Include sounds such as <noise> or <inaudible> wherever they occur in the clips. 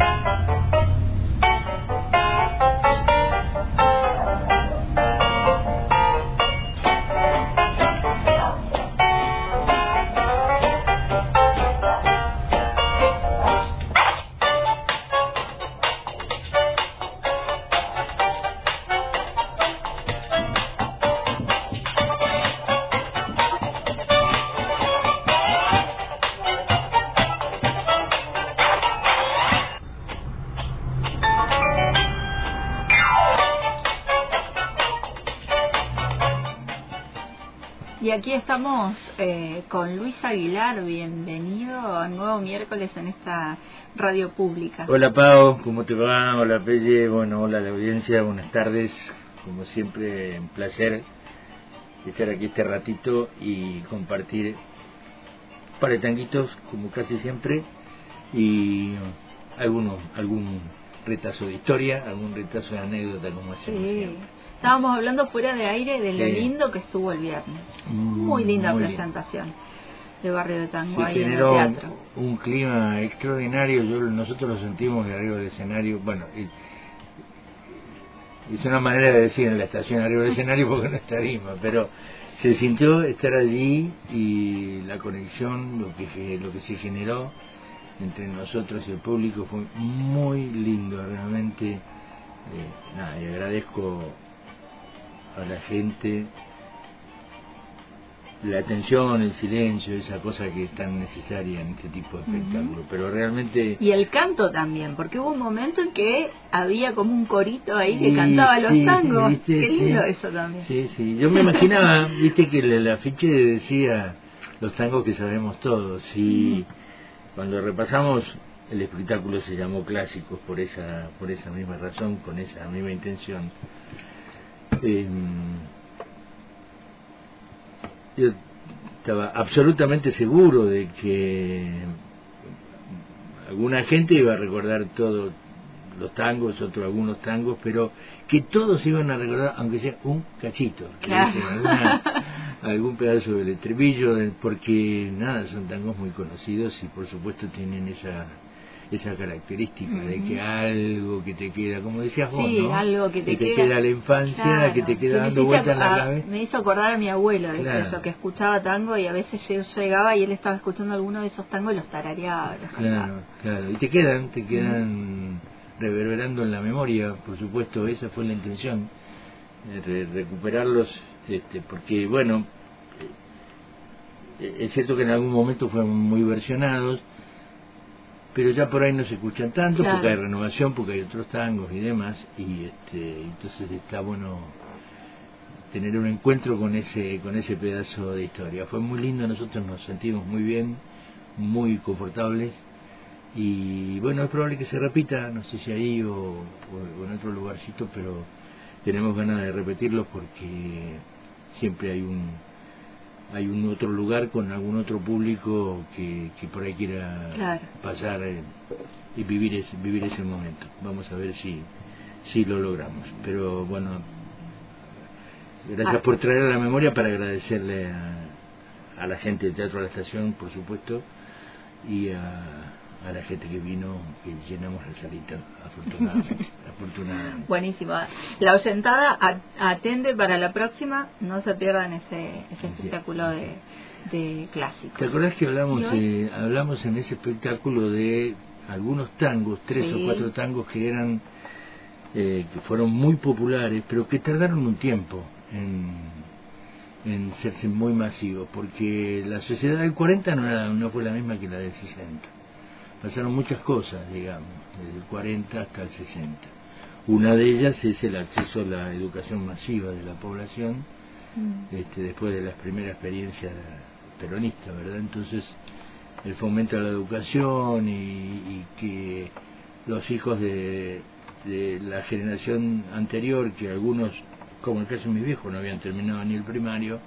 Thank you. Aquí estamos eh, con Luis Aguilar, bienvenido a nuevo miércoles en esta radio pública. Hola Pau, ¿cómo te va? Hola Pelle, bueno, hola la audiencia, buenas tardes. Como siempre, un placer estar aquí este ratito y compartir para tanguitos, como casi siempre, y algunos, algún retazo de historia, algún retazo de anécdota, como hacemos Sí. siempre. Estábamos hablando fuera de aire de lo Sí. lindo que estuvo el viernes. Mm, Muy linda muy presentación de Barrio de Tango ahí en el generó teatro. un clima extraordinario, yo, nosotros lo sentimos de arriba del escenario, bueno, y, es una manera de decir en la estación arriba del escenario porque no es tarima, pero se sintió estar allí y la conexión, lo que, lo que se generó entre nosotros y el público fue muy lindo, realmente, eh, nada, y agradezco a la gente la atención, el silencio, esa cosa que es tan necesaria en este tipo de espectáculos. Pero realmente... Y el canto también, porque hubo un momento en que había como un corito ahí que cantaba los sí, tangos. ¿viste? Qué lindo Sí. eso también. Sí, sí. Yo me imaginaba, <laughs> viste que el, el afiche decía los tangos que sabemos todos. Y cuando repasamos, el espectáculo se llamó Clásicos por esa, por esa misma razón, con esa misma intención. Em, yo estaba absolutamente seguro de que alguna gente iba a recordar todos los tangos, otros algunos tangos, pero que todos iban a recordar, aunque sea un cachito, que Claro. dicen, alguna- algún pedazo del estribillo, de- porque nada, son tangos muy conocidos y por supuesto tienen esa esa característica de que algo que te queda, como decías vos, Sí, ¿no? algo que te te queda- queda la infancia, Claro. que te queda me dando vueltas en la cabeza. Me hizo acordar a mi abuelo, ¿viste? Claro. Yo que escuchaba tango y a veces yo llegaba y él estaba escuchando alguno de esos tangos y los tarareaba. los cantaba. Claro, claro. Y te quedan, te quedan reverberando en la memoria, por supuesto, esa fue la intención, eh, re- recuperarlos, este, porque, bueno, eh, es cierto que en algún momento fueron muy versionados, pero ya por ahí no se escuchan tanto, Claro. porque hay renovación, porque hay otros tangos y demás, y este, entonces está bueno tener un encuentro con ese con ese pedazo de historia. Fue muy lindo, nosotros nos sentimos muy bien, muy confortables y bueno, es probable que se repita, no sé si ahí o, o- o en otro lugarcito, pero tenemos ganas de repetirlo porque siempre hay un hay un otro lugar con algún otro público que, que por ahí quiera Claro. pasar eh, y vivir ese, vivir ese momento. Vamos a ver si, si lo logramos. Pero bueno, gracias Ah. por traer a la memoria para agradecerle a, a la gente del Teatro de la Estación, por supuesto, y a, a la gente que vino, que llenamos la salita, afortunadamente. <laughs> afortunadamente. Buenísimo. La oyentada atende para la próxima, no se pierdan ese, ese Sí. espectáculo de, de clásicos. ¿Te acordás que hablamos de, hablamos en ese espectáculo de algunos tangos, tres Sí. o cuatro tangos que eran eh, que fueron muy populares, pero que tardaron un tiempo en, en serse muy masivos, porque la sociedad del 40 no, era, no fue la misma que la del 60. Pasaron muchas cosas, digamos, desde el 40 hasta el 60. Una de ellas es el acceso a la educación masiva de la población, Mm. este, después de las primeras experiencias peronistas, ¿verdad? Entonces, el fomento a la educación y, y que los hijos de, de la generación anterior, que algunos, como el caso de mis viejos, no habían terminado ni el primario,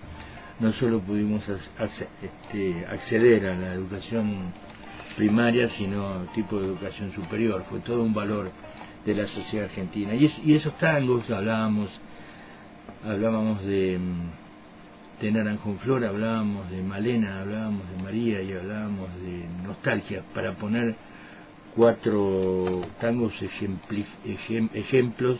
no solo pudimos ac- ac- este, acceder a la educación primaria, sino tipo de educación superior. Fue todo un valor de la sociedad argentina. Y, es- y esos tangos hablábamos hablábamos de, mm, de Naranjo en Flor, hablábamos de Malena, hablábamos de María y hablábamos de nostalgia, para poner cuatro tangos ejemplos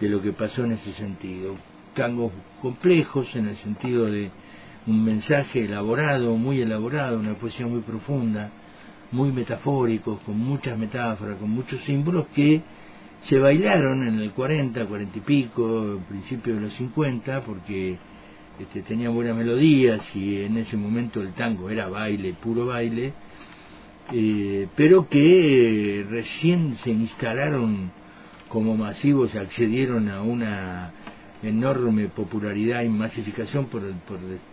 de lo que pasó en ese sentido. Tangos complejos en el sentido de un mensaje elaborado, muy elaborado, una poesía muy profunda, muy metafórico, con muchas metáforas, con muchos símbolos que se bailaron en el 40, 40 y pico, principio de los 50, porque este, tenían buenas melodías y en ese momento el tango era baile, puro baile, eh, pero que recién se instalaron como masivos, accedieron a una enorme popularidad y masificación, por,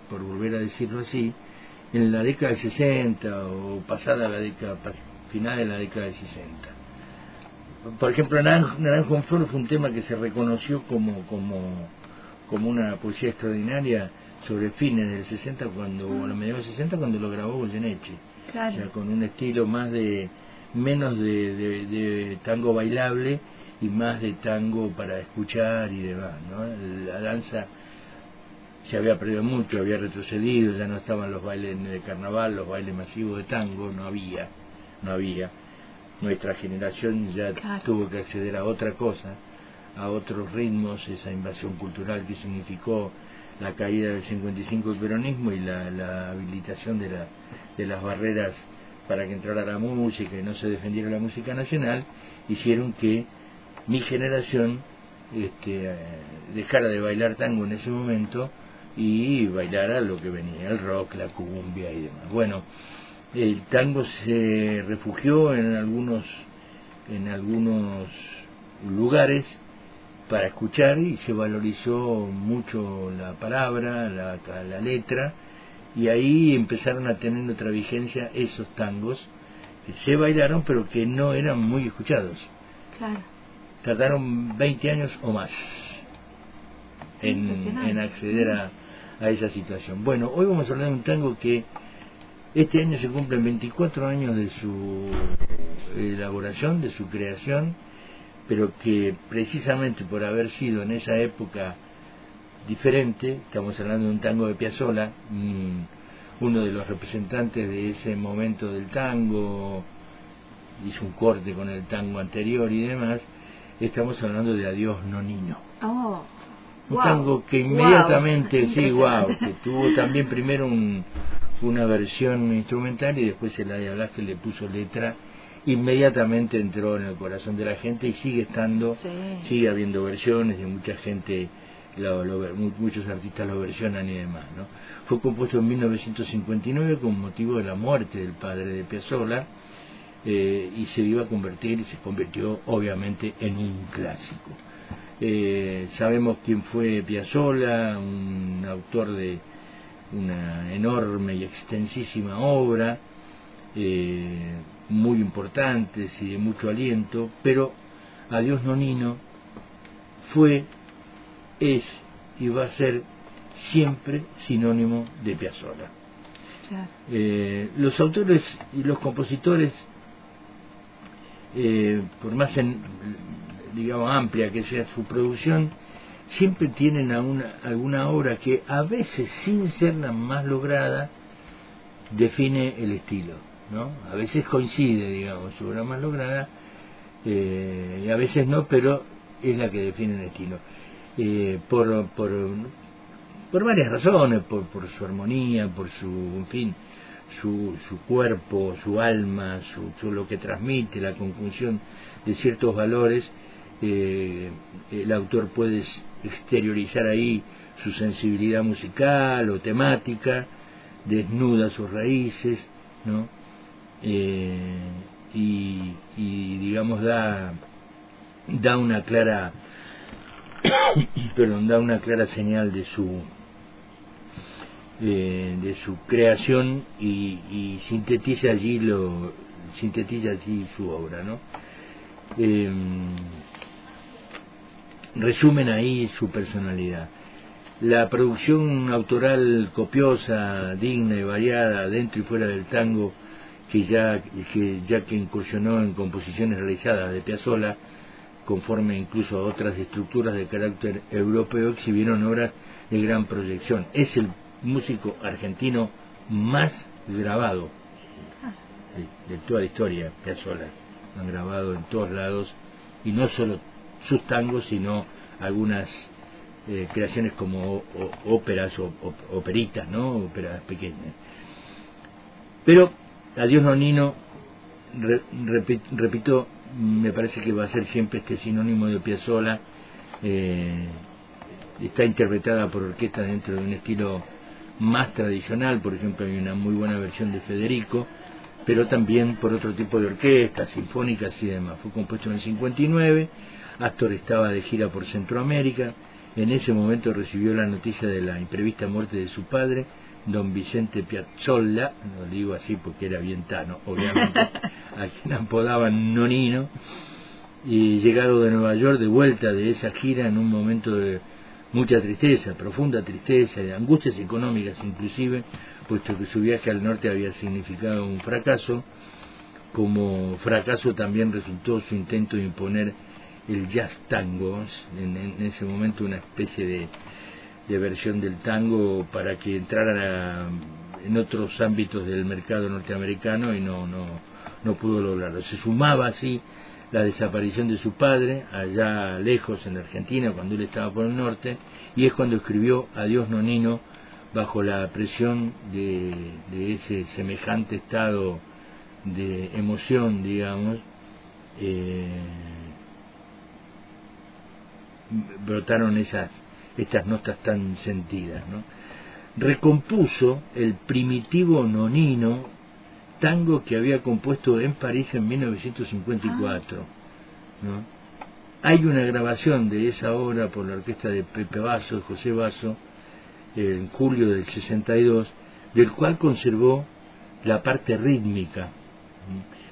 por volver a decirlo así, en la década de 60 o pasada la década, final de la década de 60. Por ejemplo, Naranjo, en Flor fue un tema que se reconoció como, como, como una poesía extraordinaria sobre fines del 60, cuando, o a los mediados del 60, cuando lo grabó Goyeneche. Claro. O sea, con un estilo más de, menos de, de, de tango bailable y más de tango para escuchar y demás, ¿no? La danza se había perdido mucho, había retrocedido, ya no estaban los bailes de carnaval, los bailes masivos de tango, no había, no había. Nuestra generación ya tuvo que acceder a otra cosa, a otros ritmos, esa invasión cultural que significó la caída del 55 del peronismo y la, la habilitación de, la, de las barreras para que entrara la música y no se defendiera la música nacional, hicieron que mi generación este, dejara de bailar tango en ese momento y bailara lo que venía, el rock, la cumbia y demás. Bueno, el tango se refugió en algunos, en algunos lugares para escuchar y se valorizó mucho la palabra, la, la letra, y ahí empezaron a tener otra vigencia esos tangos que se bailaron pero que no eran muy escuchados. Claro. Tardaron 20 años o más en, en acceder a, a esa situación. Bueno, hoy vamos a hablar de un tango que este año se cumplen 24 años de su elaboración, de su creación, pero que precisamente por haber sido en esa época diferente, estamos hablando de un tango de Piazzolla, uno de los representantes de ese momento del tango, hizo un corte con el tango anterior y demás, estamos hablando de Adiós Nonino. Oh un tango que inmediatamente, sí, wow, que tuvo también primero un, una versión instrumental y después el que le puso letra, inmediatamente entró en el corazón de la gente y sigue estando, sigue habiendo versiones y mucha gente, lo, muchos artistas lo versionan y demás. ¿no? Fue compuesto en 1959 con motivo de la muerte del padre de Piazzolla eh, y se iba a convertir y se convirtió obviamente en un clásico. Eh, sabemos quién fue Piazzolla, un autor de una enorme y extensísima obra, eh, muy importante y de mucho aliento, pero Adiós Nonino fue, es y va a ser siempre sinónimo de Piazzolla. Eh, los autores y los compositores, por más en, digamos, amplia que sea su producción, siempre tienen alguna obra que a veces, sin ser la más lograda, define el estilo, ¿no? A veces coincide, digamos, su obra más lograda, eh, y a veces no, pero es la que define el estilo. Eh, por, por, por varias razones, por, por su armonía, por su, fin, su, su cuerpo, su alma, su, lo que transmite, la conjunción de ciertos valores eh, el autor puede exteriorizar ahí su sensibilidad musical o temática, desnuda sus raíces, ¿no? Eh, y, digamos da da una clara <coughs> perdón, da una clara señal de su eh, de su creación y, sintetiza allí lo sintetiza allí su obra no eh, resumen ahí su personalidad. La producción autoral copiosa, digna y variada dentro y fuera del tango, que ya que, incursionó en composiciones realizadas de Piazzolla, conforme incluso a otras estructuras de carácter europeo, exhibieron obras de gran proyección. Es el músico argentino más grabado de, toda la historia, Piazzolla. han grabado en todos lados, y no solo sus tangos, sino algunas eh, creaciones como óperas o, operitas, ¿no? Óperas pequeñas. Pero Adiós Nonino, repito, me parece que va a ser siempre este sinónimo de Piazzolla. Eh, está interpretada por orquesta dentro de un estilo más tradicional, por ejemplo hay una muy buena versión de Federico, pero también por otro tipo de orquestas, sinfónicas y demás. Fue compuesto en el 59, Astor estaba de gira por Centroamérica, en ese momento recibió la noticia de la imprevista muerte de su padre, don Vicente Piazzolla, lo digo así porque era vientano, obviamente, <laughs> a quien apodaban Nonino, y llegado de Nueva York de vuelta de esa gira en un momento de mucha tristeza, profunda tristeza, de angustias económicas inclusive, puesto que su viaje al norte había significado un fracaso, como fracaso también resultó su intento de imponer el jazz tango, en, ese momento una especie de, de, versión del tango para que entrara en otros ámbitos del mercado norteamericano y no, no, no pudo lograrlo. Se sumaba así la desaparición de su padre, allá lejos en Argentina, cuando él estaba por el norte, y es cuando escribió Adiós Nonino, bajo la presión de, de ese semejante estado de emoción, digamos, eh, brotaron esas, estas notas tan sentidas. ¿no? Recompuso el primitivo nonino tango que había compuesto en París en 1954. ¿no? Hay una grabación de esa obra por la orquesta de Pepe Basso, José Basso, en julio del 62, del cual conservó la parte rítmica.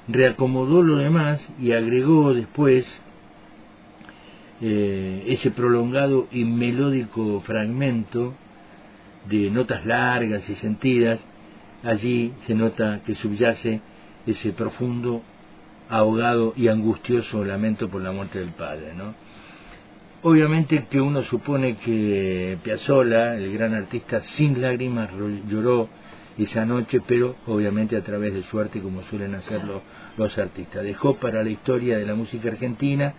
Reacomodó lo demás y agregó después eh, ese prolongado y melódico fragmento de notas largas y sentidas allí se nota que subyace ese profundo, ahogado y angustioso lamento por la muerte del padre, ¿no? Obviamente que uno supone que Piazzolla, el gran artista, sin lágrimas lloró esa noche, pero obviamente a través de su arte, como suelen hacerlo los artistas. Dejó para la historia de la música argentina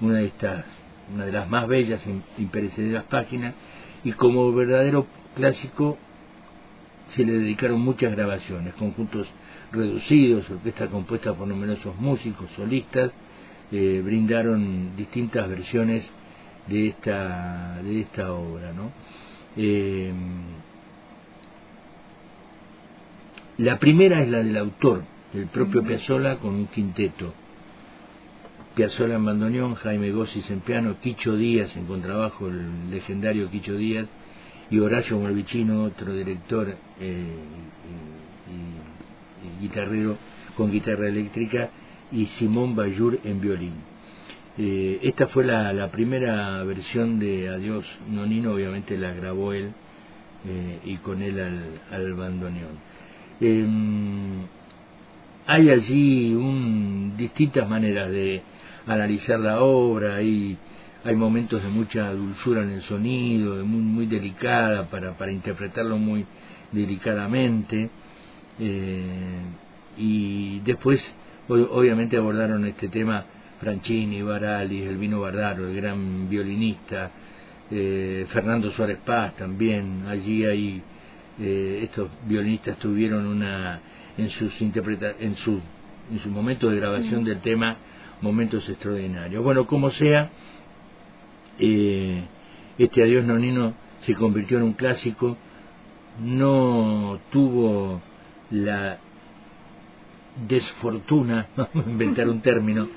una de estas, una de las más bellas e imperecederas páginas, y como verdadero clásico se le dedicaron muchas grabaciones, conjuntos reducidos, orquesta compuesta por numerosos músicos, solistas, eh, brindaron distintas versiones de esta, de esta obra. ¿no? Eh, la primera es la del autor, el propio Piazzolla con un quinteto. Piazzolla en bandoneón, Jaime Gossis en piano, Quicho Díaz en contrabajo, el legendario Quicho Díaz, y Horacio Morvicino, otro director eh, y, guitarrero con guitarra eléctrica, y Simón Bayur en violín. Eh, esta fue la, primera versión de Adiós Nonino, obviamente la grabó él eh, y con él al, al bandoneón. Em, hay allí un, distintas maneras de analizar la obra, y hay momentos de mucha dulzura en el sonido, de muy, muy delicada para, para interpretarlo muy delicadamente. Eh, y después, obviamente, abordaron este tema Franchini, Barali, Elvino Bardaro, el gran violinista, eh, Fernando Suárez Paz también. Allí hay eh, estos violinistas tuvieron una en sus interpreta en su en su momento de grabación del tema momentos extraordinarios. Bueno, como sea, eh, este Adiós Nonino se convirtió en un clásico, no tuvo la desfortuna, <laughs> inventar un término,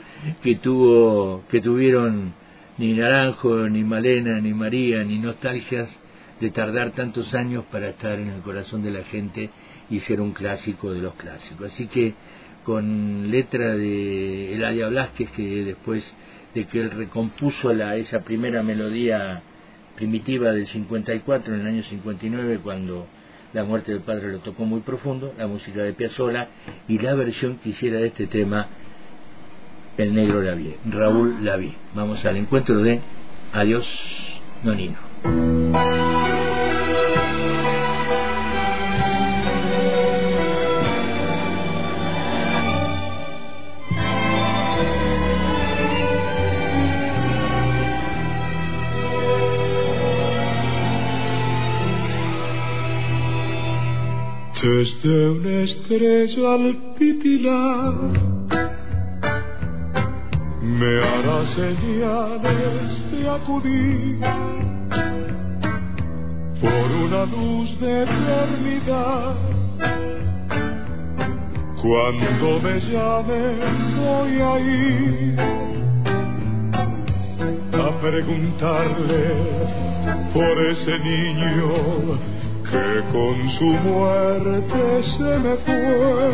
que tuvo, que tuvieron ni Naranjo, ni Malena, ni María, ni Nostalgias, de tardar tantos años para estar en el corazón de la gente y ser un clásico de los clásicos. Así que con letra de Eladia Blasquez, que después de que él recompuso la, esa primera melodía primitiva del 54 en el año 59 cuando la muerte del padre lo tocó muy profundo, la música de Piazzolla y la versión que hiciera de este tema el negro Lavie, Raúl Lavie. Vamos al encuentro de Adiós Nonino. Desde una estrella al titilar me hará señales de acudir por una luz de eternidad. Cuando me llame voy a ir a preguntarle por ese niño que con su muerte se me fue,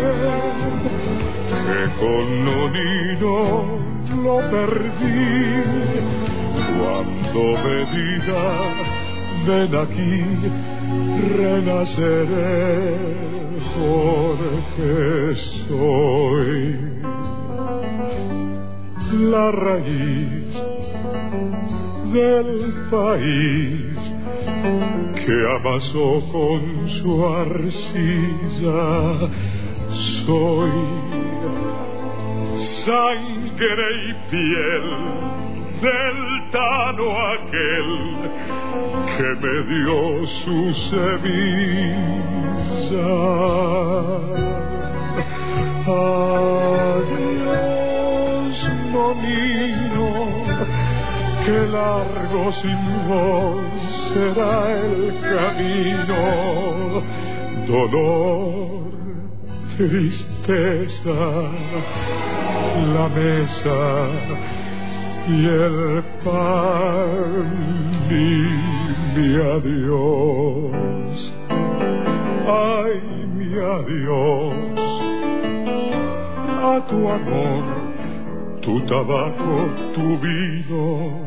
que con Nonino lo perdí. Cuando me diga, ven aquí, renaceré porque soy la raíz del país que amasó con su arcilla. Soy sangre y piel del tano aquel que me dio su semilla. Adiós, que largo sin vos será el camino, dolor, tristeza, la mesa y el pan y mi adiós, ay mi adiós, a tu amor tu tabaco, tu vino,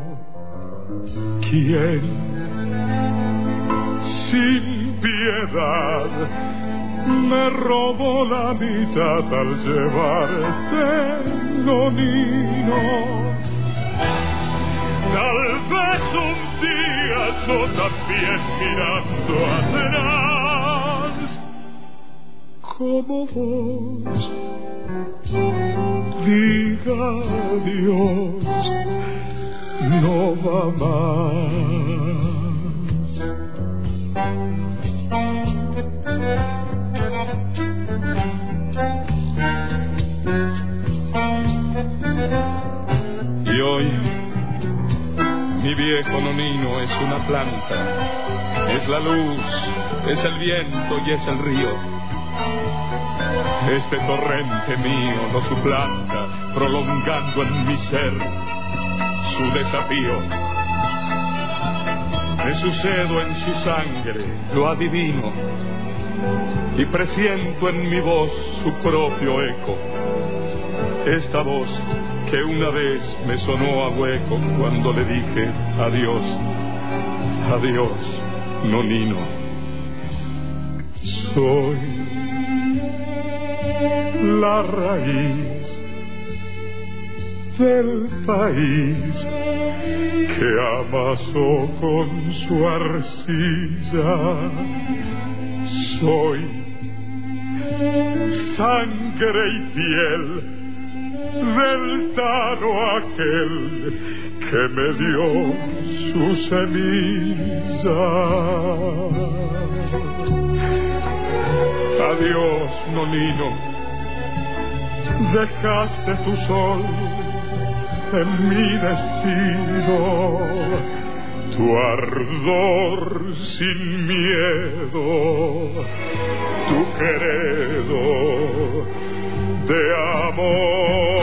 ¿Quién sin piedad me robó la mitad al llevarte nonino. Tal vez un día yo también mirando atrás, como vos, diga adiós no va más. Y hoy mi viejo nonino es una planta, es la luz, es el viento y es el río. Este torrente mío lo suplanta, prolongando en mi ser su desafío. Me sucedo en su sangre, lo adivino, y presiento en mi voz su propio eco. Esta voz que una vez me sonó a hueco cuando le dije adiós, adiós, nonino. Soy la raíz del país que amasó con su arcilla. Soy sangre y piel del tano aquel que me dio su semilla. Adiós, nonino, dejaste tu sol en mi destino, tu ardor sin miedo, tu queredo de amor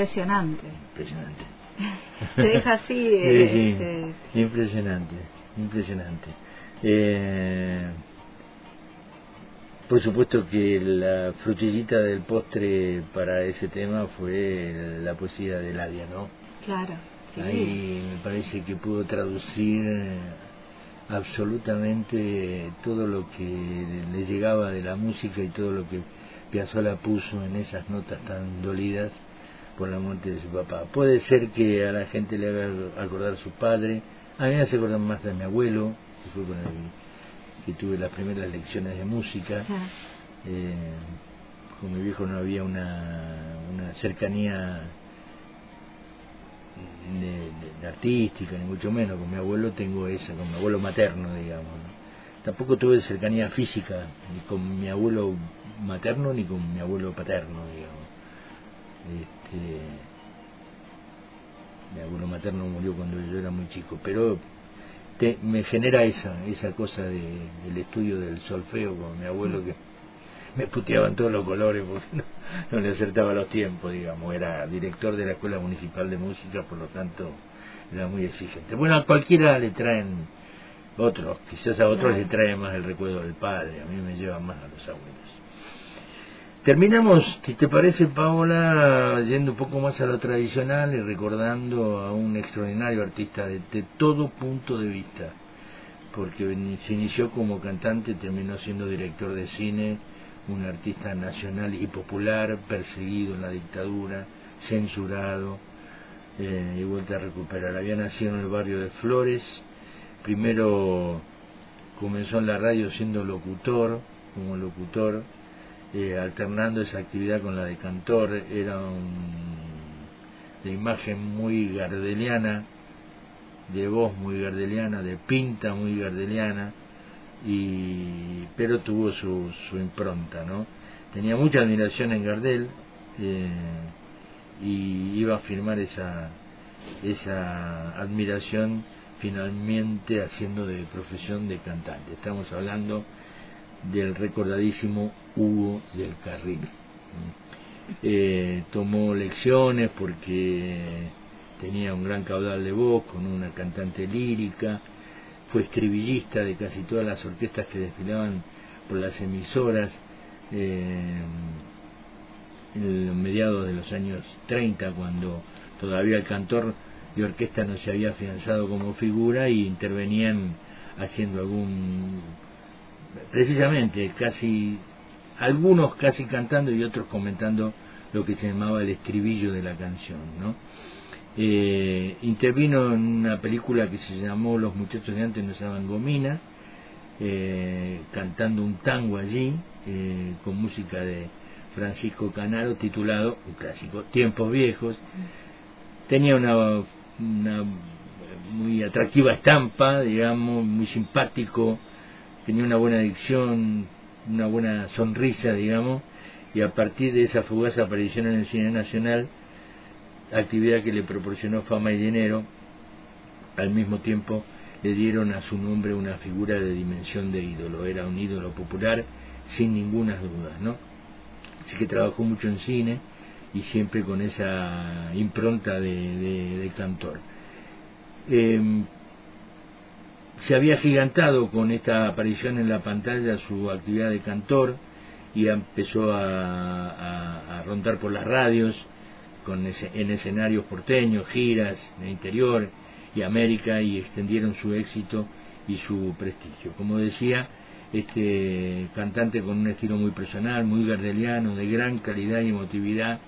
Impresionante. Impresionante. <laughs> Te deja así. Sí, sí. este, Impresionante, impresionante. Eh, Por supuesto que la frutillita del postre para ese tema fue la poesía de Ladia, ¿no? Claro. Sí. Ahí me parece que pudo traducir absolutamente todo lo que le llegaba de la música y todo lo que Piazzolla puso en esas notas tan dolidas por la muerte de su papá. Puede ser que a la gente le haga acordar a su padre, a mí me hace acordar más de mi abuelo, que fue con el que tuve las primeras lecciones de música. Eh, con mi viejo no había una, una cercanía de, artística, ni mucho menos. Con mi abuelo tengo esa, con mi abuelo materno, digamos. Tampoco tuve cercanía física, ni con mi abuelo materno ni con mi abuelo paterno, digamos. Este, mi abuelo materno murió cuando yo era muy chico, pero me genera esa esa cosa de, del estudio del solfeo con mi abuelo que me puteaban todos los colores porque no, le acertaba los tiempos, digamos. Era director de la Escuela Municipal de Música, por lo tanto era muy exigente. Bueno, a cualquiera le traen otros, quizás a otros le trae más el recuerdo del padre, a mí me lleva más a los abuelos. Terminamos, si te parece, Paola, yendo un poco más a lo tradicional y recordando a un extraordinario artista de, de todo punto de vista, porque se inició como cantante, terminó siendo director de cine, un artista nacional y popular, perseguido en la dictadura, censurado eh, y vuelta a recuperar. Había nacido en el barrio de Flores, primero comenzó en la radio siendo locutor, como locutor, eh, alternando esa actividad con la de cantor, era un, de imagen muy gardeliana, de voz muy gardeliana, de pinta muy gardeliana, y pero tuvo su, su impronta, ¿no? Tenía mucha admiración en Gardel eh, y iba a firmar esa, esa admiración finalmente haciendo de profesión de cantante. Estamos hablando del recordadísimo Hugo del Carril. Eh, tomó lecciones porque tenía un gran caudal de voz con una cantante lírica, fue escribillista de casi todas las orquestas que desfilaban por las emisoras eh, en mediados de los años 30, cuando todavía el cantor de orquesta no se había afianzado como figura y intervenían haciendo algún precisamente casi algunos casi cantando y otros comentando lo que se llamaba el estribillo de la canción, ¿no? Eh, intervino en una película que se llamó Los muchachos de antes no usaban gomina, eh, cantando un tango allí, eh, con música de Francisco Canaro, titulado, un clásico, Tiempos Viejos. Tenía una, una muy atractiva estampa, digamos, muy simpático, tenía una buena dicción, una buena sonrisa, digamos, y a partir de esa fugaz aparición en el cine nacional, actividad que le proporcionó fama y dinero, al mismo tiempo le dieron a su nombre una figura de dimensión de ídolo, era un ídolo popular sin ninguna duda, ¿no? Así que trabajó mucho en cine y siempre con esa impronta de, cantor. Em, se había gigantado con esta aparición en la pantalla su actividad de cantor y empezó a, rondar por las radios con en escenarios porteños, giras en el interior y América y extendieron su éxito y su prestigio. Como decía, este cantante con un estilo muy personal, muy gardeliano, de gran calidad y emotividad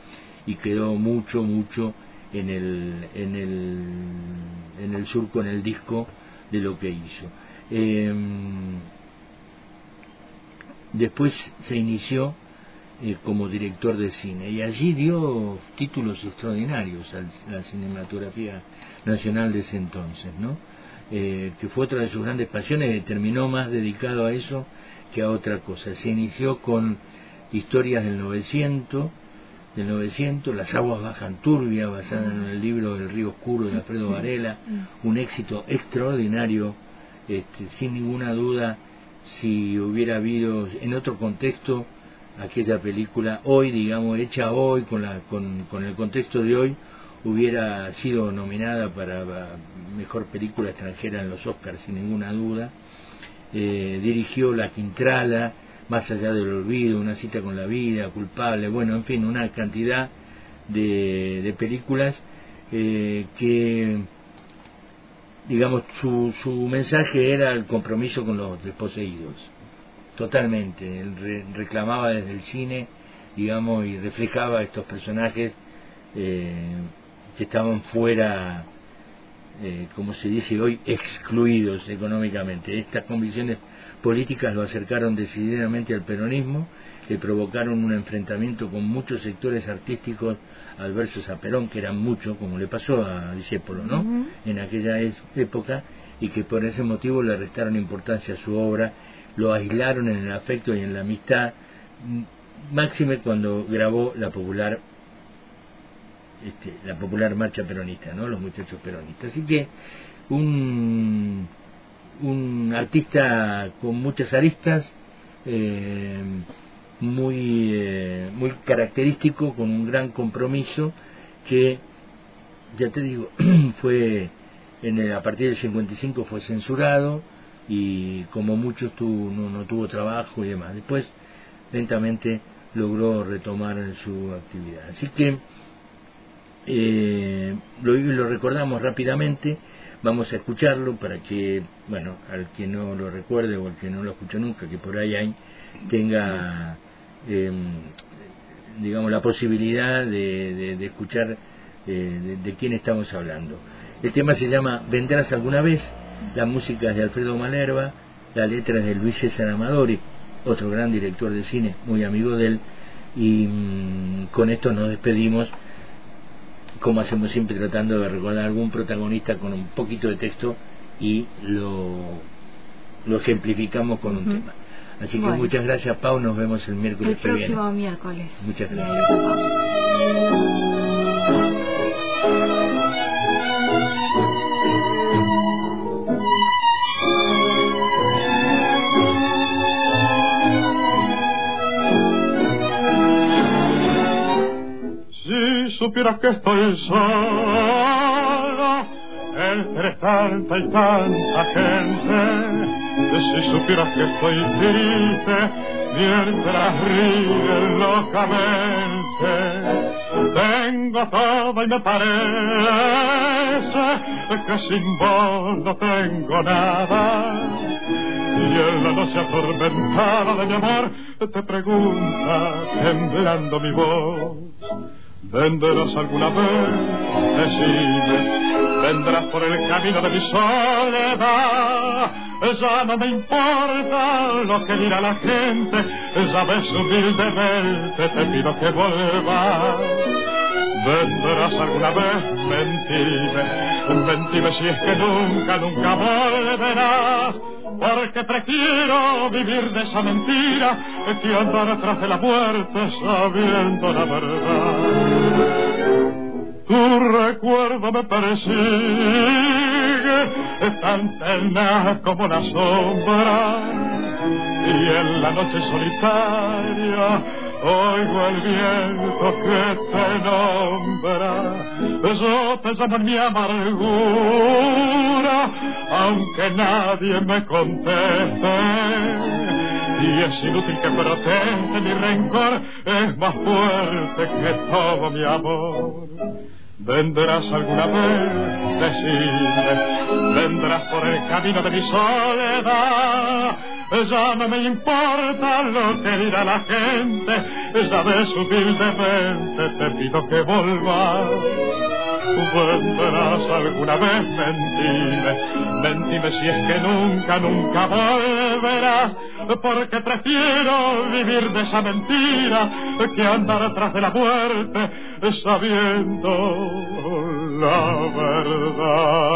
y quedó mucho, mucho en el, en el, en el surco, en el disco de lo que hizo. Em, después se inició eh, como director de cine y allí dio títulos extraordinarios a la cinematografía nacional de ese entonces, ¿no? Eh, que fue otra de sus grandes pasiones y terminó más dedicado a eso que a otra cosa. Se inició con historias del 900, del 900, Las aguas bajan turbia, basada en el libro El río oscuro de Alfredo Varela, un éxito extraordinario, este, sin ninguna duda, si hubiera habido en otro contexto, aquella película hoy, digamos, hecha hoy, con, la, con, con el contexto de hoy, hubiera sido nominada para mejor película extranjera en los Oscars, sin ninguna duda. Eh, dirigió La Quintrala, más allá del olvido, una cita con la vida, culpable, bueno, en fin, una cantidad de, de películas eh, que, digamos, su, su mensaje era el compromiso con los desposeídos, totalmente. Él reclamaba desde el cine, digamos, y reflejaba a estos personajes eh, que estaban fuera eh, como se dice hoy, excluidos económicamente. Estas convicciones políticas lo acercaron decididamente al peronismo, le provocaron un enfrentamiento con muchos sectores artísticos adversos a Perón, que eran muchos, como le pasó a Discépolo, ¿no? En aquella época, y que por ese motivo le restaron importancia a su obra, lo aislaron en el afecto y en la amistad, máxime cuando grabó la popular este, la popular marcha peronista, ¿no? Los muchachos peronistas. Así que un, un artista con muchas aristas, eh, muy, eh, muy característico, con un gran compromiso, que, ya te digo, <clears throat> fue en a partir del 55 fue censurado y como muchos tuvo, no, no tuvo trabajo y demás. Después, lentamente, logró retomar su actividad. Así que eh, lo, lo recordamos rápidamente, vamos a escucharlo para que, bueno, al que no lo recuerde o al que no lo escuchó nunca, que por ahí hay, tenga, em, digamos, la posibilidad de, de, escuchar eh, de, quién estamos hablando. El tema se llama Vendrás alguna vez, la música es de Alfredo Malerva, la letra de Luis César Amadori, otro gran director de cine, muy amigo de él, y mm, con esto nos despedimos como hacemos siempre tratando de recordar algún protagonista con un poquito de texto y lo, lo ejemplificamos con un tema. Así que muchas gracias, Pau. Nos vemos el miércoles el próximo miércoles. Muchas gracias. Supieras que estoy solo entre tanta y tanta gente, si supieras que estoy triste mientras ríe locamente, tengo todo y me parece que sin vos no tengo nada. Y en la noche atormentada de mi amor te pregunta temblando mi voz Vendrás alguna vez, decime, vendrás por el camino de mi soledad. Ya no me importa lo que dirá la gente, sabes humildemente te pido que vuelvas. Vendrás alguna vez, mentime, mentime si es que nunca, nunca volverás porque prefiero vivir de esa mentira que andar atrás de la muerte sabiendo la verdad. Tu recuerdo me persigue tan tenaz como la sombra y en la noche solitaria oigo el viento que te nombra. Yo te llamo en mi amargura, aunque nadie me conteste. Y es inútil que proteste mi rencor, es más fuerte que todo mi amor. Vendrás alguna vez, decirme, vendrás por el camino de mi soledad ya no me importa lo que dirá la gente, sabes humildemente te pido que volvas. Vendrás alguna vez, mentime, mentime si es que nunca, nunca volverás, porque prefiero vivir de esa mentira que andar atrás de la muerte sabiendo la verdad.